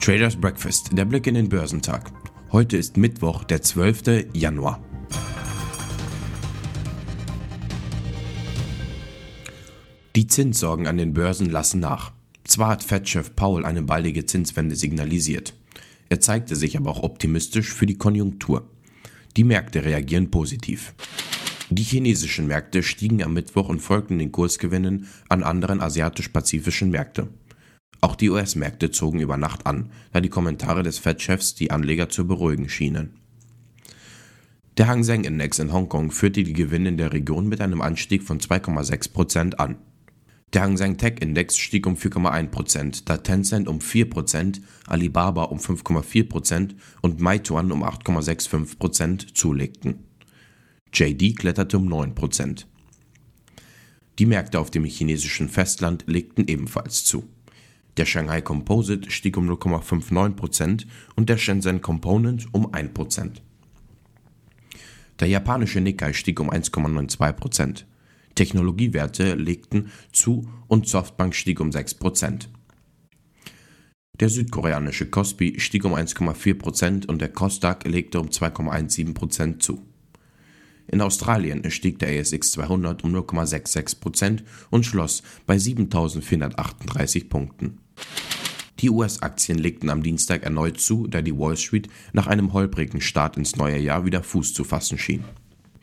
Traders Breakfast, der Blick in den Börsentag. Heute ist Mittwoch, der 12. Januar. Die Zinssorgen an den Börsen lassen nach. Zwar hat Fed-Chef Paul eine baldige Zinswende signalisiert. Er zeigte sich aber auch optimistisch für die Konjunktur. Die Märkte reagieren positiv. Die chinesischen Märkte stiegen am Mittwoch und folgten den Kursgewinnen an anderen asiatisch-pazifischen Märkte. Auch die US-Märkte zogen über Nacht an, da die Kommentare des Fed-Chefs die Anleger zu beruhigen schienen. Der Hang Seng Index in Hongkong führte die Gewinne in der Region mit einem Anstieg von 2,6% an. Der Hang Seng Tech Index stieg um 4,1%, da Tencent um 4%, Alibaba um 5,4% und Meituan um 8,65% zulegten. JD kletterte um 9%. Die Märkte auf dem chinesischen Festland legten ebenfalls zu. Der Shanghai Composite stieg um 0,59% und der Shenzhen Component um 1%. Der japanische Nikkei stieg um 1,92%. Technologiewerte legten zu und Softbank stieg um 6%. Der südkoreanische Kospi stieg um 1,4% und der Kosdaq legte um 2,17% zu. In Australien stieg der ASX 200 um 0,66% und schloss bei 7.438 Punkten. Die US-Aktien legten am Dienstag erneut zu, da die Wall Street nach einem holprigen Start ins neue Jahr wieder Fuß zu fassen schien.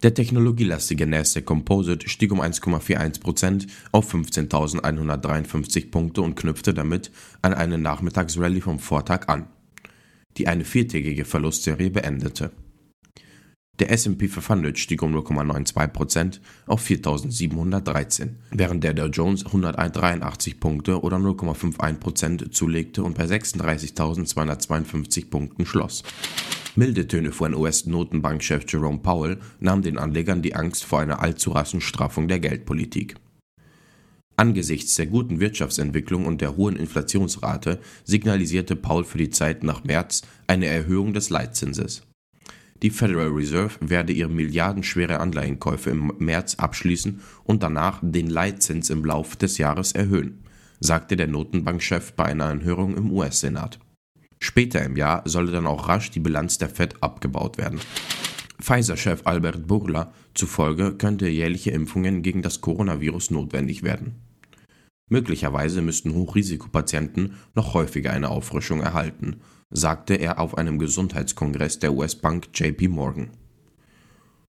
Der technologielastige Nasdaq Composite stieg um 1,41% auf 15.153 Punkte und knüpfte damit an eine Nachmittagsrallye vom Vortag an, die eine viertägige Verlustserie beendete. Der S&P 500 stieg um 0,92% auf 4.713, während der Dow Jones 183 Punkte oder 0,51% zulegte und bei 36.252 Punkten schloss. Milde Töne von US-Notenbankchef Jerome Powell nahmen den Anlegern die Angst vor einer allzu raschen Straffung der Geldpolitik. Angesichts der guten Wirtschaftsentwicklung und der hohen Inflationsrate signalisierte Paul für die Zeit nach März eine Erhöhung des Leitzinses. Die Federal Reserve werde ihre milliardenschwere Anleihenkäufe im März abschließen und danach den Leitzins im Lauf des Jahres erhöhen, sagte der Notenbankchef bei einer Anhörung im US-Senat. Später im Jahr solle dann auch rasch die Bilanz der Fed abgebaut werden. Pfizer-Chef Albert Burla zufolge könnte jährliche Impfungen gegen das Coronavirus notwendig werden. Möglicherweise müssten Hochrisikopatienten noch häufiger eine Auffrischung erhalten, sagte er auf einem Gesundheitskongress der US-Bank JP Morgan.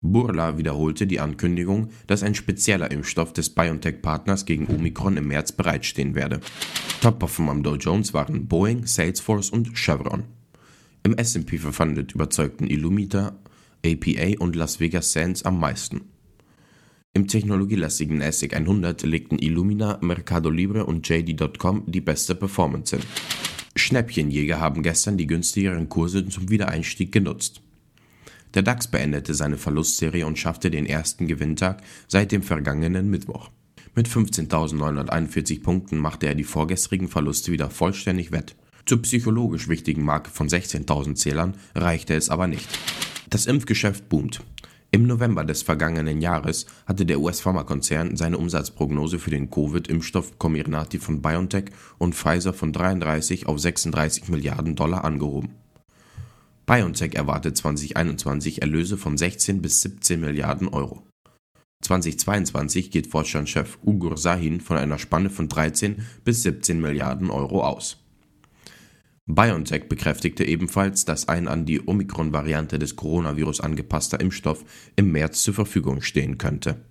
Burla wiederholte die Ankündigung, dass ein spezieller Impfstoff des BioNTech-Partners gegen Omikron im März bereitstehen werde. Top-Performer am Dow Jones waren Boeing, Salesforce und Chevron. Im S&P 500 überzeugten Illumita, APA und Las Vegas Sands am meisten. Im technologielastigen NASDAQ 100 legten Illumina, Mercado Libre und JD.com die beste Performance hin. Schnäppchenjäger haben gestern die günstigeren Kurse zum Wiedereinstieg genutzt. Der DAX beendete seine Verlustserie und schaffte den ersten Gewinntag seit dem vergangenen Mittwoch. Mit 15.941 Punkten machte er die vorgestrigen Verluste wieder vollständig wett. Zur psychologisch wichtigen Marke von 16.000 Zählern reichte es aber nicht. Das Impfgeschäft boomt. Im November des vergangenen Jahres hatte der US-Pharmakonzern seine Umsatzprognose für den Covid-Impfstoff Comirnaty von BioNTech und Pfizer von 33 auf 36 Milliarden Dollar angehoben. BioNTech erwartet 2021 Erlöse von 16 bis 17 Milliarden Euro. 2022 geht Vorstandschef Ugur Sahin von einer Spanne von 13 bis 17 Milliarden Euro aus. BioNTech bekräftigte ebenfalls, dass ein an die Omikron-Variante des Coronavirus angepasster Impfstoff im März zur Verfügung stehen könnte.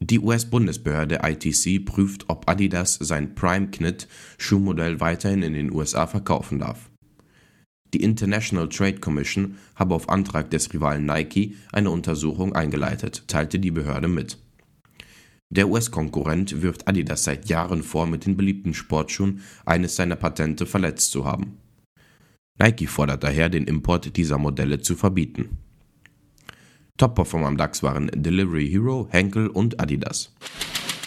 Die US-Bundesbehörde ITC prüft, ob Adidas sein Prime Knit Schuhmodell weiterhin in den USA verkaufen darf. Die International Trade Commission habe auf Antrag des Rivalen Nike eine Untersuchung eingeleitet, teilte die Behörde mit. Der US-Konkurrent wirft Adidas seit Jahren vor, mit den beliebten Sportschuhen eines seiner Patente verletzt zu haben. Nike fordert daher, den Import dieser Modelle zu verbieten. Top-Performer am DAX waren Delivery Hero, Henkel und Adidas.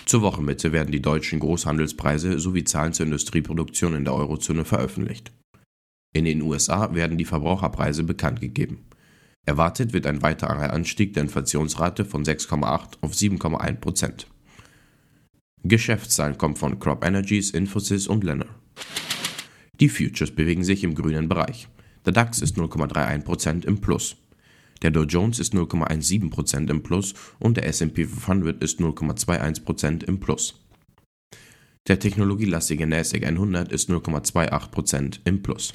Zur Wochenmitte werden die deutschen Großhandelspreise sowie Zahlen zur Industrieproduktion in der Eurozone veröffentlicht. In den USA werden die Verbraucherpreise bekannt gegeben. Erwartet wird ein weiterer Anstieg der Inflationsrate von 6,8 auf 7,1 Prozent. Geschäftszahlen kommen von Crop Energies, Infosys und Lenner. Die Futures bewegen sich im grünen Bereich. Der DAX ist 0,31% im Plus. Der Dow Jones ist 0,17% im Plus und der S&P 500 ist 0,21% im Plus. Der technologielastige NASDAQ 100 ist 0,28% im Plus.